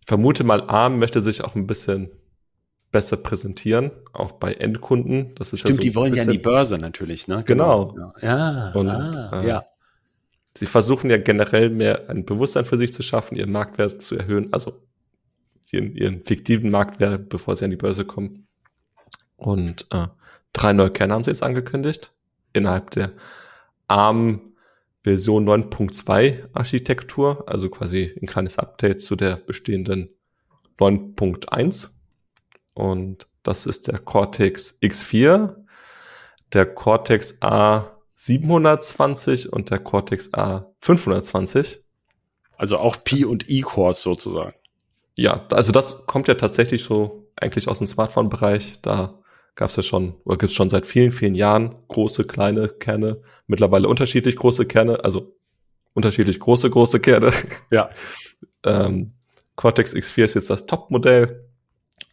S3: ich vermute mal, ARM möchte sich auch ein bisschen besser präsentieren, auch bei Endkunden. Das ist
S1: Stimmt,
S3: ja so
S1: die wollen ja die Börse natürlich, ne?
S3: Genau.
S1: Ja,
S3: Und,
S1: ah,
S3: äh,
S1: ja.
S3: Sie versuchen ja generell mehr ein Bewusstsein für sich zu schaffen, ihren Marktwert zu erhöhen, also ihren, ihren fiktiven Marktwert, bevor sie an die Börse kommen. Und äh, drei neue Kerne haben sie jetzt angekündigt innerhalb der ARM Version 9.2 Architektur, also quasi ein kleines Update zu der bestehenden 9.1. Und das ist der Cortex X4, der Cortex A720 und der Cortex A520.
S1: Also auch P und E-Cores sozusagen.
S3: Ja, also das kommt ja tatsächlich so eigentlich aus dem Smartphone-Bereich. Da gab es ja schon, oder gibt es schon seit vielen, vielen Jahren große, kleine Kerne, mittlerweile unterschiedlich große Kerne, also unterschiedlich große, große Kerne.
S1: Ja.
S3: ähm, Cortex X4 ist jetzt das Top-Modell,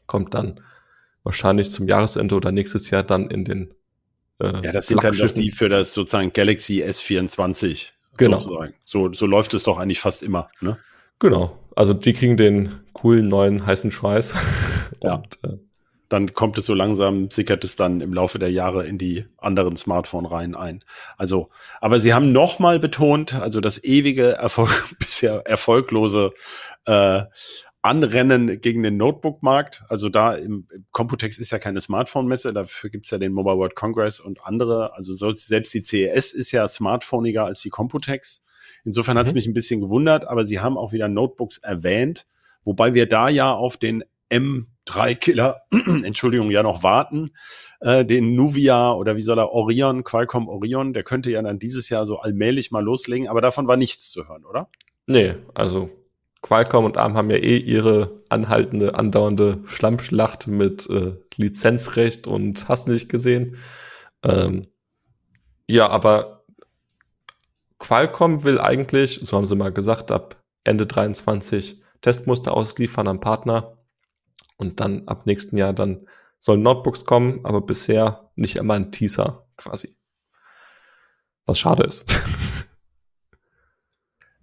S3: kommt dann wahrscheinlich zum Jahresende oder nächstes Jahr dann in den äh,
S1: Ja, das sind dann doch die für das sozusagen Galaxy S24.
S3: Genau.
S1: Sozusagen. So, so läuft es doch eigentlich fast immer, ne?
S3: Genau. Also die kriegen den coolen neuen heißen Scheiß.
S1: Ja.
S3: Und äh,
S1: Dann kommt es so langsam, sickert es dann im Laufe der Jahre in die anderen Smartphone-Reihen ein. Also, aber sie haben nochmal betont, also das ewige Erfolg, bisher erfolglose äh, Anrennen gegen den Notebook-Markt. Also da im, im Computex ist ja keine Smartphone-Messe, dafür gibt's ja den Mobile World Congress und andere. Also selbst die CES ist ja smartphoniger als die Computex. Insofern hat's
S3: Mhm.
S1: mich ein bisschen gewundert, aber sie haben auch wieder Notebooks erwähnt, wobei wir da ja auf den M3-Killer, Entschuldigung, ja noch warten. Äh, den Nuvia oder wie soll er, Orion, Qualcomm Orion, der könnte ja dann dieses Jahr so allmählich mal loslegen, aber davon war nichts zu hören, oder?
S3: nee, also Qualcomm und ARM haben ja eh ihre anhaltende, andauernde Schlammschlacht mit äh, Lizenzrecht und hast nicht gesehen. Ähm, ja, aber Qualcomm will eigentlich, so haben sie mal gesagt, ab Ende 23 Testmuster ausliefern am Partner und dann ab nächsten Jahr dann sollen Notebooks kommen, aber bisher nicht einmal ein Teaser quasi. Was schade ist.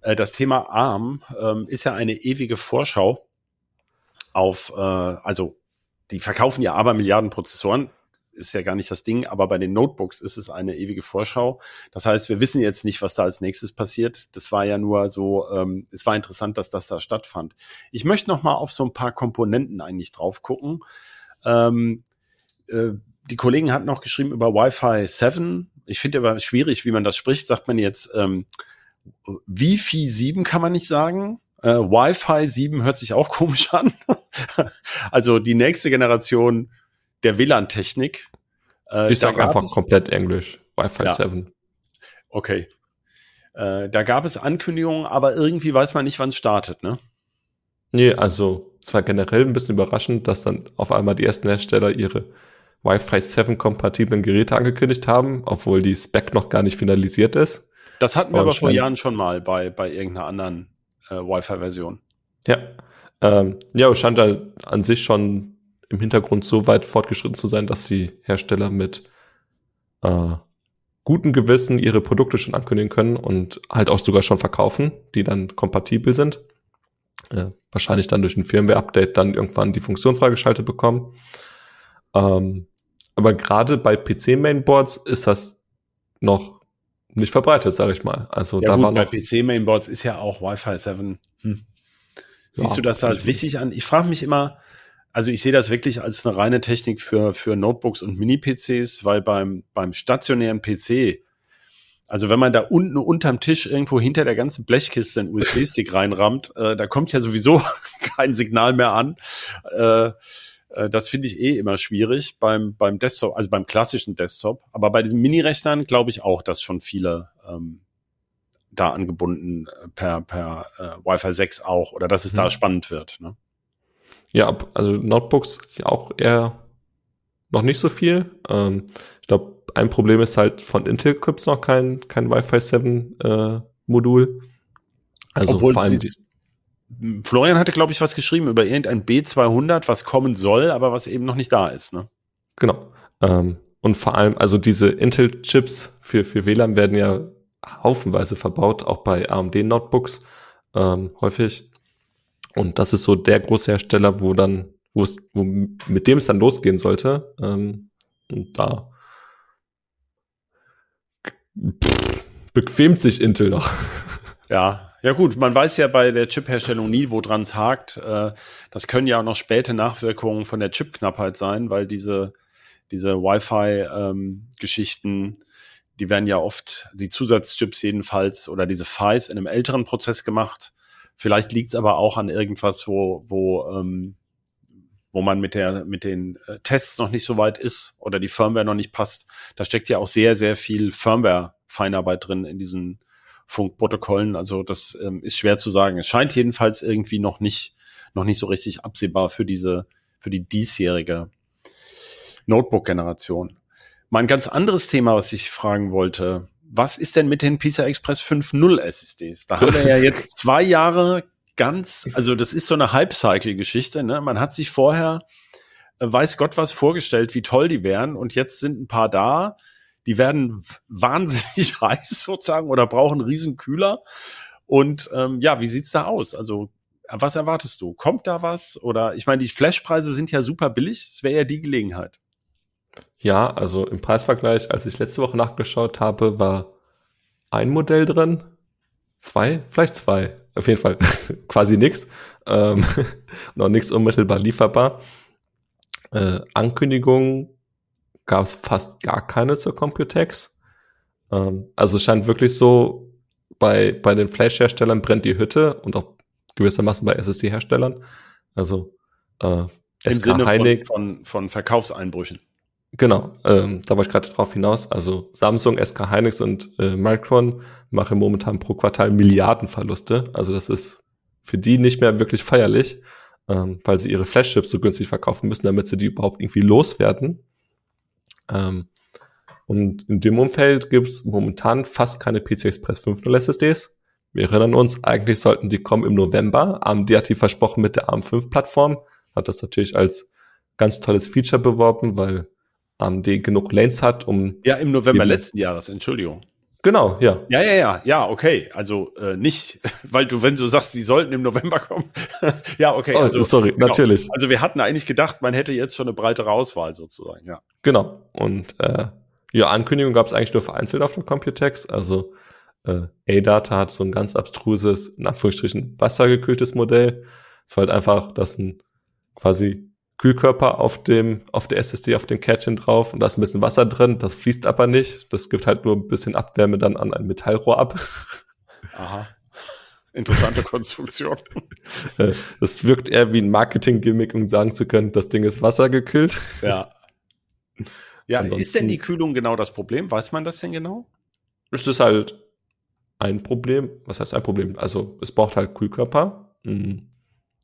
S1: Äh, das Thema ARM ähm, ist ja eine ewige Vorschau auf, äh, also die verkaufen ja aber Milliarden Prozessoren, ist ja gar nicht das Ding, aber bei den Notebooks ist es eine ewige Vorschau. Das heißt, wir wissen jetzt nicht, was da als nächstes passiert. Das war ja nur so, ähm, es war interessant, dass das da stattfand. Ich möchte noch mal auf so ein paar Komponenten eigentlich drauf gucken. Ähm, äh, die Kollegen hatten noch geschrieben über Wi-Fi 7. Ich finde aber schwierig, wie man das spricht. Sagt man jetzt ähm, Wi-Fi 7 kann man nicht sagen. Äh, Wi-Fi 7 hört sich auch komisch an. also die nächste Generation der WLAN-Technik. Äh,
S3: Ich sag einfach komplett Englisch. Wi-Fi
S1: Ja.
S3: 7.
S1: Okay. Äh, da gab es Ankündigungen, aber irgendwie weiß man nicht, wann es startet, ne?
S3: Nee, also es war generell ein bisschen überraschend, dass dann auf einmal die ersten Hersteller ihre Wi-Fi 7 kompatiblen Geräte angekündigt haben, obwohl die Spec noch gar nicht finalisiert ist.
S1: Das hatten wir
S3: Aber
S1: vor Jahren schon mal bei, bei irgendeiner anderen äh, Wi-Fi-Version.
S3: Ja. Ähm, ja, es scheint halt an sich schon im Hintergrund so weit fortgeschritten zu sein, dass die Hersteller mit äh, gutem Gewissen ihre Produkte schon ankündigen können und halt auch sogar schon verkaufen, die dann kompatibel sind. Äh, wahrscheinlich dann durch ein Firmware-Update dann irgendwann die Funktion freigeschaltet bekommen. Ähm, aber gerade bei PC-Mainboards ist das noch nicht verbreitet, sage ich mal. Also
S1: Ja
S3: da
S1: gut,
S3: war
S1: bei PC-Mainboards ist ja auch Wi-Fi 7. Hm. Siehst
S3: Ja,
S1: du das als wichtig an? Ich frage mich immer, also ich sehe das wirklich als eine reine Technik für, für Notebooks und Mini-PCs, weil beim, beim stationären PC, also wenn man da unten unterm Tisch irgendwo hinter der ganzen Blechkiste einen USB-Stick reinrammt, äh, da kommt ja sowieso kein Signal mehr an. Äh, äh, das finde ich eh immer schwierig beim, beim Desktop, also beim klassischen Desktop. Aber bei diesen Mini-Rechnern glaube ich auch, dass schon viele ähm, da angebunden äh, per, per äh, Wi-Fi 6 auch oder dass es da
S3: Mhm.
S1: spannend wird. Ne?
S3: Ja, also Notebooks auch eher noch nicht so viel. Ähm, ich glaube, ein Problem ist halt von Intel gibt's noch kein, kein Wi-Fi 7 äh, Modul. Also
S1: Obwohl
S3: vor allem
S1: Florian hatte, glaube ich, was geschrieben über irgendein B200, was kommen soll, aber was eben noch nicht da ist. Ne?
S3: Genau. Ähm, und vor allem, also diese Intel-Chips für, für WLAN werden ja haufenweise verbaut, auch bei AMD-Notebooks ähm, häufig. Und das ist so der große Hersteller, wo dann, wo es, wo, mit dem es dann losgehen sollte. Ähm, und da pff, bequemt sich Intel noch.
S1: Ja, ja gut, man weiß ja bei der Chip-Herstellung nie, wo dran es hakt. Äh, das können ja auch noch späte Nachwirkungen von der Chipknappheit sein, weil diese, diese Wi-Fi-Geschichten, ähm, die werden ja oft, die Zusatzchips jedenfalls, oder diese PHYs in einem älteren Prozess gemacht. Vielleicht liegt es aber auch an irgendwas, wo, wo, ähm, wo man mit der, mit den äh, Tests noch nicht so weit ist oder die Firmware noch nicht passt. Da steckt ja auch sehr, sehr viel Firmware-Feinarbeit drin in diesen Funkprotokollen. Also das ähm, ist schwer zu sagen. Es scheint jedenfalls irgendwie noch nicht, noch nicht so richtig absehbar für diese, für die diesjährige Notebook-Generation. Mal ein ganz anderes Thema, was ich fragen wollte. Was ist denn mit den PISA Express 5.0 SSDs? Da haben wir ja jetzt zwei Jahre ganz, also das ist so eine Hype-Cycle-Geschichte. Ne? Man hat sich vorher, äh, weiß Gott was, vorgestellt, wie toll die wären und jetzt sind ein paar da, die werden wahnsinnig heiß sozusagen oder brauchen einen riesen Kühler. Und ähm, ja, wie sieht's da aus? Also was erwartest du? Kommt da was? Oder ich meine, die Flashpreise sind ja super billig. Es wäre ja die Gelegenheit.
S3: Ja, also im Preisvergleich, als ich letzte Woche nachgeschaut habe, war ein Modell drin. Zwei, vielleicht zwei. Auf jeden Fall quasi nix. Ähm, noch nichts unmittelbar lieferbar. Äh, Ankündigung gab es fast gar keine zur Computex. Ähm, also es scheint wirklich so, bei, bei den Flash-Herstellern brennt die Hütte und auch gewissermaßen bei SSD-Herstellern. Also
S1: äh, Im SK Sinne Heinig, von, von, von Verkaufseinbrüchen.
S3: Genau, ähm, da wollte ich gerade drauf hinaus. Also Samsung, SK Hynix und äh, Micron machen momentan pro Quartal Milliardenverluste. Also das ist für die nicht mehr wirklich feierlich, ähm, weil sie ihre Flash-Chips so günstig verkaufen müssen, damit sie die überhaupt irgendwie loswerden. Ähm, und in dem Umfeld gibt es momentan fast keine PCI Express 5.0 SSDs. Wir erinnern uns, eigentlich sollten die kommen im November. AMD hat die versprochen mit der ARM5-Plattform, hat das natürlich als ganz tolles Feature beworben, weil AMD genug Lanes hat, um.
S1: Ja, im November letzten Jahres, Entschuldigung.
S3: Genau, ja.
S1: Ja, ja, ja, ja, okay. Also äh, nicht, weil du, wenn du sagst, sie sollten im November kommen. ja, okay.
S3: Oh, also, sorry, genau. natürlich.
S1: Also wir hatten eigentlich gedacht, man hätte jetzt schon eine breitere Auswahl sozusagen, ja.
S3: Genau. Und äh, ja, Ankündigung gab es eigentlich nur vereinzelt auf der Computex. Also äh, A-Data hat so ein ganz abstruses, in Anführungsstrichen, wassergekühltes Modell. Es war halt einfach, dass ein quasi Kühlkörper auf dem, auf der SSD, auf dem Kärtchen drauf und da ist ein bisschen Wasser drin, das fließt aber nicht. Das gibt halt nur ein bisschen Abwärme dann an ein Metallrohr ab.
S1: Aha. Interessante Konstruktion.
S3: Äh, das wirkt eher wie ein Marketing-Gimmick, um sagen zu können, das Ding ist wassergekühlt.
S1: Ja. Ja, Ansonsten, ist denn die Kühlung genau das Problem? Weiß man das denn genau?
S3: Es ist halt ein Problem. Was heißt ein Problem? Also, es braucht halt Kühlkörper. Mhm.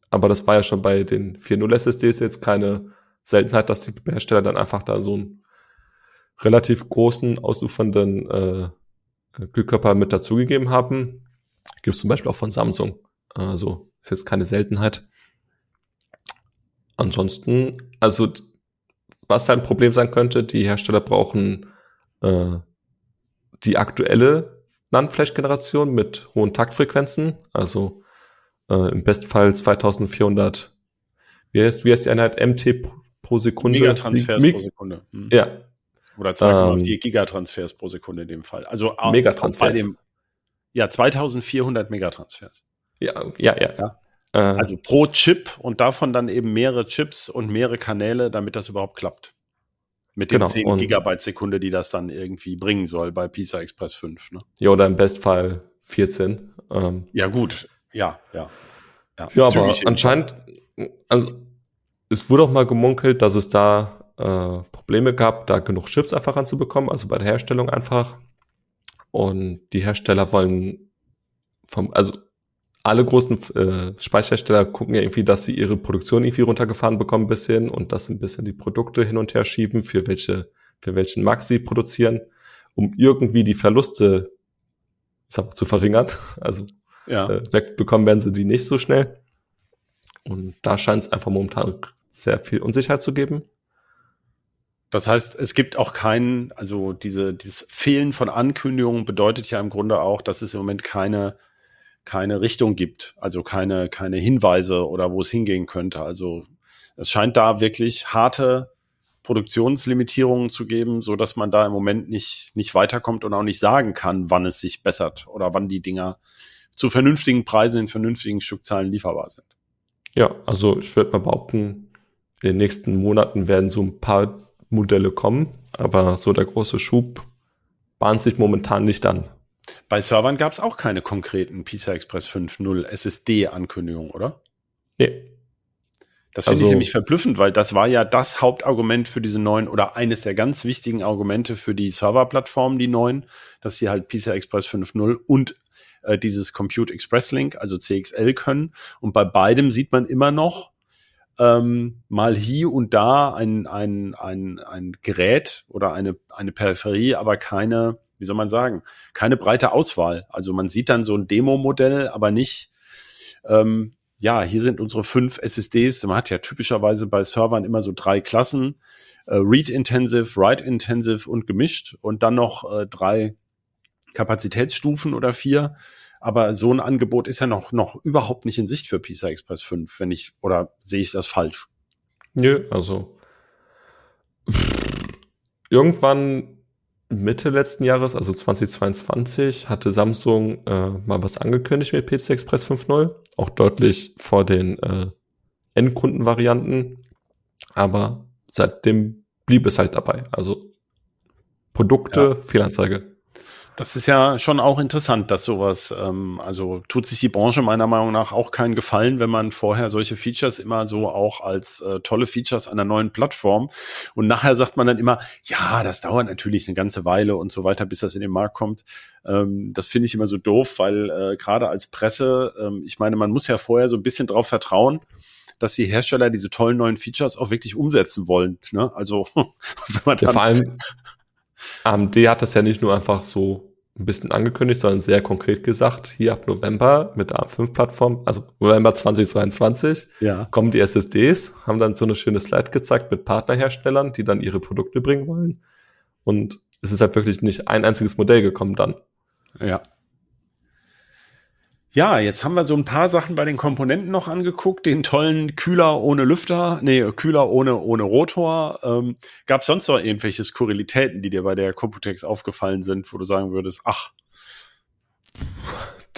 S3: Aber das war ja schon bei den 4.0 SSDs jetzt keine Seltenheit, dass die Hersteller dann einfach da so einen relativ großen, ausufernden äh, Kühlkörper mit dazugegeben haben. Gibt es zum Beispiel auch von Samsung. Also ist jetzt keine Seltenheit. Ansonsten, also was ein Problem sein könnte, die Hersteller brauchen äh, die aktuelle NAND-Flash-Generation mit hohen Taktfrequenzen. Also äh, im Bestfall 2400, wie heißt, wie heißt die Einheit? MT pro Sekunde?
S1: Megatransfers Meg pro Sekunde.
S3: Hm. Ja.
S1: Oder 2,4 ähm, Gigatransfers pro Sekunde in dem Fall. Also
S3: Megatransfers. Bei dem,
S1: ja, 2400 Megatransfers.
S3: Ja, ja, ja. ja.
S1: Äh, also pro Chip und davon dann eben mehrere Chips und mehrere Kanäle, damit das überhaupt klappt. Mit den genau, 10 Gigabyte Sekunde, die das dann irgendwie bringen soll bei PISA Express 5. Ne?
S3: Ja, oder im Bestfall 14.
S1: Ähm, ja, gut. Ja, ja.
S3: Ja, ja aber anscheinend, also es wurde auch mal gemunkelt, dass es da äh, Probleme gab, da genug Chips einfach ranzubekommen, also bei der Herstellung einfach. Und die Hersteller wollen vom, also alle großen äh, Speicherhersteller gucken ja irgendwie, dass sie ihre Produktion irgendwie runtergefahren bekommen ein bisschen und dass ein bisschen die Produkte hin und her schieben, für welche, für welchen Markt sie produzieren, um irgendwie die Verluste zu verringern. Also
S1: Ja.
S3: Äh, wegbekommen werden sie die nicht so schnell. Und da scheint es einfach momentan sehr viel Unsicherheit zu geben.
S1: Das heißt, es gibt auch keinen, also diese, dieses Fehlen von Ankündigungen bedeutet ja im Grunde auch, dass es im Moment keine, keine Richtung gibt, also keine, keine Hinweise oder wo es hingehen könnte. Also es scheint da wirklich harte Produktionslimitierungen zu geben, so dass man da im Moment nicht, nicht weiterkommt und auch nicht sagen kann, wann es sich bessert oder wann die Dinger zu vernünftigen Preisen in vernünftigen Stückzahlen lieferbar sind.
S3: Ja, also ich würde mal behaupten, in den nächsten Monaten werden so ein paar Modelle kommen, aber so der große Schub bahnt sich momentan nicht an.
S1: Bei Servern gab es auch keine konkreten PCI Express 5.0 SSD-Ankündigungen, oder?
S3: Nee.
S1: Das finde also, ich nämlich verblüffend, weil das war ja das Hauptargument für diese neuen oder eines der ganz wichtigen Argumente für die Serverplattformen, die neuen, dass sie halt PCI Express 5.0 und äh, dieses Compute Express Link, also CXL können. Und bei beidem sieht man immer noch, ähm, mal hier und da ein, ein, ein, ein Gerät oder eine, eine Peripherie, aber keine, wie soll man sagen, keine breite Auswahl. Also man sieht dann so ein Demo-Modell, aber nicht, ähm, ja, hier sind unsere fünf SSDs. Man hat ja typischerweise bei Servern immer so drei Klassen, äh, Read-Intensive, Write-Intensive und gemischt und dann noch äh, drei Kapazitätsstufen oder vier. Aber so ein Angebot ist ja noch, noch überhaupt nicht in Sicht für PCI Express 5, wenn ich, oder sehe ich das falsch?
S3: Nö, also irgendwann Mitte letzten Jahres, also 2022, hatte Samsung äh, mal was angekündigt mit PCI Express 5.0, auch deutlich vor den äh, Endkundenvarianten, aber seitdem blieb es halt dabei. Also Produkte, ja. Fehlanzeige.
S1: Das ist ja schon auch interessant, dass sowas, ähm, also tut sich die Branche meiner Meinung nach auch keinen Gefallen, wenn man vorher solche Features immer so auch als äh, tolle Features einer neuen Plattform und nachher sagt man dann immer, ja, das dauert natürlich eine ganze Weile und so weiter, bis das in den Markt kommt. Ähm, das finde ich immer so doof, weil äh, gerade als Presse, ähm, ich meine, man muss ja vorher so ein bisschen drauf vertrauen, dass die Hersteller diese tollen neuen Features auch wirklich umsetzen wollen. Ne? Also
S3: wenn man dann ja, vor allem AMD hat das ja nicht nur einfach so ein bisschen angekündigt, sondern sehr konkret gesagt, hier ab November mit der ARM5-Plattform, also November 2022, ja. kommen die SSDs, haben dann so eine schöne Slide gezeigt mit Partnerherstellern, die dann ihre Produkte bringen wollen. Und es ist halt wirklich nicht ein einziges Modell gekommen dann.
S1: Ja. Ja, jetzt haben wir so ein paar Sachen bei den Komponenten noch angeguckt. Den tollen Kühler ohne Lüfter, nee, Kühler ohne, ohne Rotor. Ähm, Gab es sonst noch irgendwelche Skurrilitäten, die dir bei der Computex aufgefallen sind, wo du sagen würdest, ach.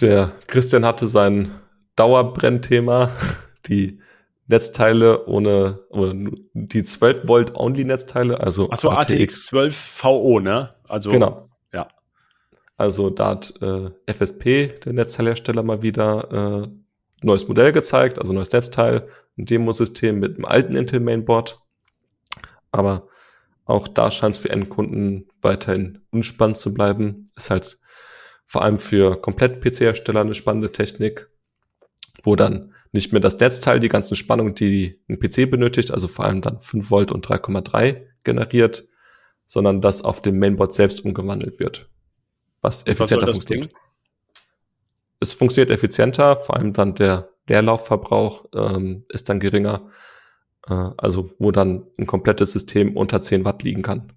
S3: Der Christian hatte sein Dauerbrennthema, die Netzteile ohne, ohne die 12 Volt Only Netzteile, also
S1: Ach so, ATX 12 VO, ne?
S3: Also genau. Also da hat äh, FSP, der Netzteilhersteller, mal wieder äh, neues Modell gezeigt, also neues Netzteil, ein Demosystem mit einem alten Intel Mainboard. Aber auch da scheint es für Endkunden weiterhin unspannend zu bleiben. Ist halt vor allem für komplett PC-Hersteller eine spannende Technik, wo dann nicht mehr das Netzteil die ganzen Spannungen, die ein PC benötigt, also vor allem dann 5 Volt und 3,3 generiert, sondern das auf dem Mainboard selbst umgewandelt wird was effizienter was funktioniert. Es funktioniert effizienter, vor allem dann der Leerlaufverbrauch ähm, ist dann geringer, äh, also wo dann ein komplettes System unter 10 Watt liegen kann.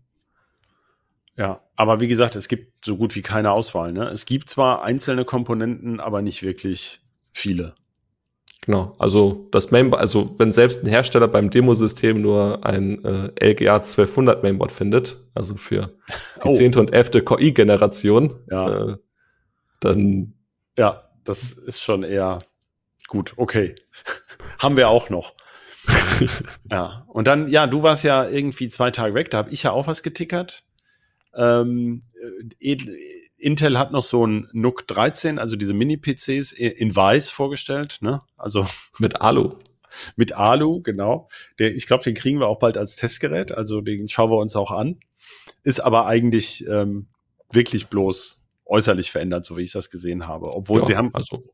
S1: Ja, aber wie gesagt, es gibt so gut wie keine Auswahl. Ne? Es gibt zwar einzelne Komponenten, aber nicht wirklich viele.
S3: Genau, also das Mainboard, also wenn selbst ein Hersteller beim Demosystem nur ein äh, LGA 1200 Mainboard findet, also für die oh. 10. und 11. KI-Generation,
S1: ja.
S3: äh, dann
S1: ja, das ist schon eher gut, okay. Haben wir auch noch. ja, und dann, ja, du warst ja irgendwie zwei Tage weg, da habe ich ja auch was getickert. Ähm, äh, Intel hat noch so ein NUC 13, also diese Mini-PCs in weiß vorgestellt, ne? Also
S3: mit Alu.
S1: Mit Alu, genau. Der, ich glaube, den kriegen wir auch bald als Testgerät, also den schauen wir uns auch an. Ist aber eigentlich ähm, wirklich bloß äußerlich verändert, so wie ich das gesehen habe. Obwohl ja, sie haben.
S3: Also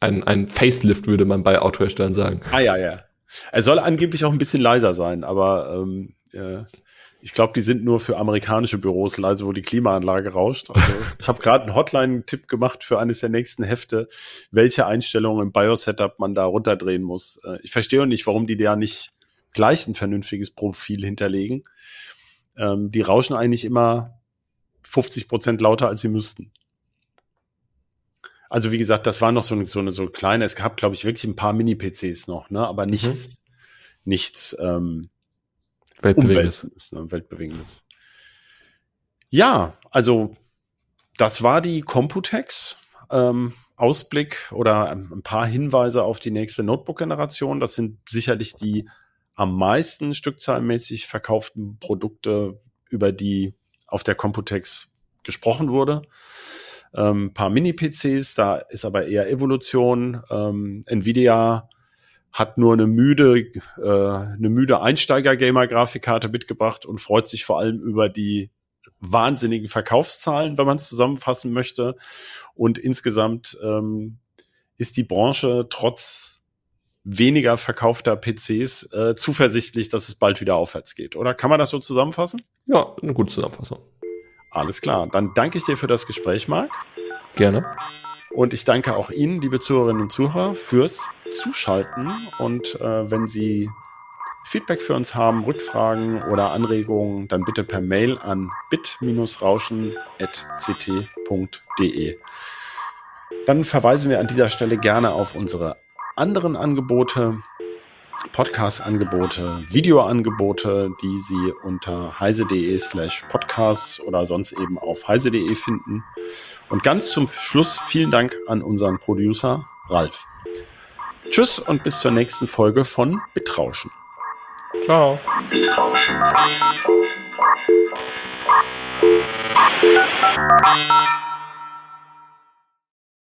S3: ein, ein Facelift würde man bei Autoherstellern sagen.
S1: Ah ja, ja. Er soll angeblich auch ein bisschen leiser sein, aber ähm, äh, ich glaube, die sind nur für amerikanische Büros leise, wo die Klimaanlage rauscht. Also ich habe gerade einen Hotline-Tipp gemacht für eines der nächsten Hefte, welche Einstellungen im BIOS-Setup man da runterdrehen muss. Äh, ich verstehe nicht, warum die da nicht gleich ein vernünftiges Profil hinterlegen. Ähm, die rauschen eigentlich immer 50 Prozent lauter, als sie müssten. Also wie gesagt, das war noch so eine so, eine, so kleine, es gab, glaube ich, wirklich ein paar Mini-PCs noch, ne? aber nichts, mhm. nichts ähm, Weltbewegendes. Ne? Weltbewegendes. Ja, also das war die Computex. Ähm, Ausblick oder ein paar Hinweise auf die nächste Notebook-Generation. Das sind sicherlich die am meisten stückzahlmäßig verkauften Produkte, über die auf der Computex gesprochen wurde. Ähm, paar Mini-PCs, da ist aber eher Evolution. Ähm, Nvidia hat nur eine müde, äh, eine müde Einsteiger-Gamer-Grafikkarte mitgebracht und freut sich vor allem über die wahnsinnigen Verkaufszahlen, wenn man es zusammenfassen möchte. Und insgesamt ähm, ist die Branche trotz weniger verkaufter PCs äh, zuversichtlich, dass es bald wieder aufwärts geht. Oder kann man das so zusammenfassen?
S3: Ja, eine gute Zusammenfassung.
S1: Alles klar. Dann danke ich dir für das Gespräch, Marc.
S3: Gerne.
S1: Und ich danke auch Ihnen, liebe Zuhörerinnen und Zuhörer, fürs Zuschalten. Und äh, wenn Sie Feedback für uns haben, Rückfragen oder Anregungen, dann bitte per Mail an bit-rauschen.ct.de. Dann verweisen wir an dieser Stelle gerne auf unsere anderen Angebote, Podcast-Angebote, Videoangebote, die Sie unter heise.de slash podcasts oder sonst eben auf heise.de finden. Und ganz zum Schluss vielen Dank an unseren Producer Ralf. Tschüss und bis zur nächsten Folge von Bitrauschen.
S3: Ciao. Bitrauschen.